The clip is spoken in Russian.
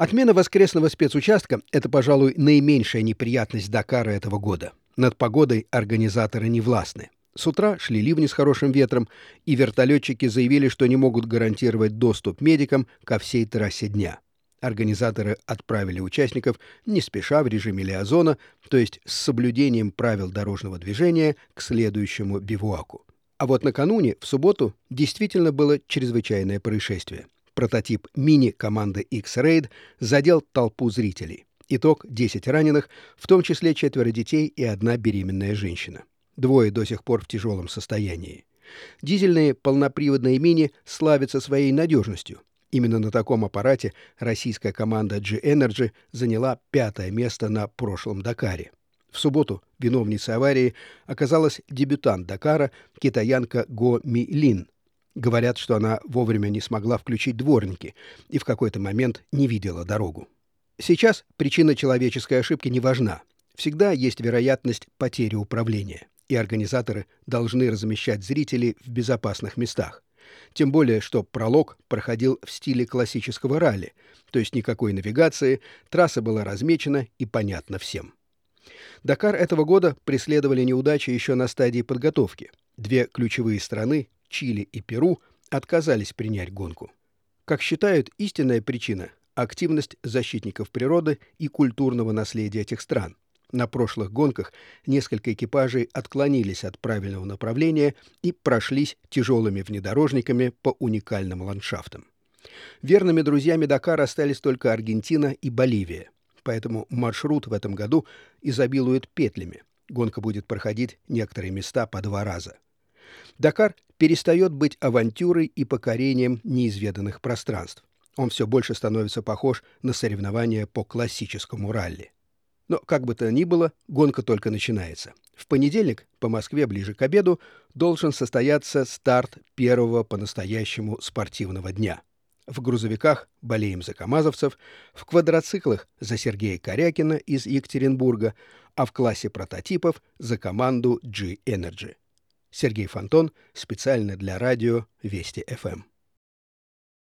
Отмена воскресного спецучастка – это, пожалуй, наименьшая неприятность Дакара этого года. Над погодой организаторы не властны. С утра шли ливни с хорошим ветром, и вертолетчики заявили, что не могут гарантировать доступ медикам ко всей трассе дня. Организаторы отправили участников не спеша в режиме лиазона, то есть с соблюдением правил дорожного движения к следующему бивуаку. А вот накануне, в субботу, действительно было чрезвычайное происшествие. Прототип мини команды X-Raid задел толпу зрителей. Итог – 10 раненых, в том числе четверо детей и одна беременная женщина. Двое до сих пор в тяжелом состоянии. Дизельные полноприводные мини славятся своей надежностью. Именно на таком аппарате российская команда G-Energy заняла пятое место на прошлом Дакаре. В субботу виновницей аварии оказалась дебютант Дакара, китаянка Го Ми Лин. Говорят, что она вовремя не смогла включить дворники и в какой-то момент не видела дорогу. Сейчас причина человеческой ошибки не важна. Всегда есть вероятность потери управления, и организаторы должны размещать зрителей в безопасных местах. Тем более, что пролог проходил в стиле классического ралли, то есть никакой навигации, трасса была размечена и понятна всем. Дакар этого года преследовали неудачи еще на стадии подготовки. Две ключевые страны, Чили и Перу, отказались принять гонку. Как считают, истинная причина – активность защитников природы и культурного наследия этих стран. На прошлых гонках несколько экипажей отклонились от правильного направления и прошлись тяжелыми внедорожниками по уникальным ландшафтам. Верными друзьями Дакара остались только Аргентина и Боливия, поэтому маршрут в этом году изобилует петлями. Гонка будет проходить некоторые места по два раза. Дакар перестает быть авантюрой и покорением неизведанных пространств. Он все больше становится похож на соревнования по классическому ралли. Но, как бы то ни было, гонка только начинается. В понедельник, по Москве ближе к обеду, должен состояться старт первого по-настоящему спортивного дня. В грузовиках болеем за камазовцев, в квадроциклах за Сергея Корякина из Екатеринбурга, а в классе прототипов за команду G-Energy. Сергей Фонтон специально для радио Вести ФМ.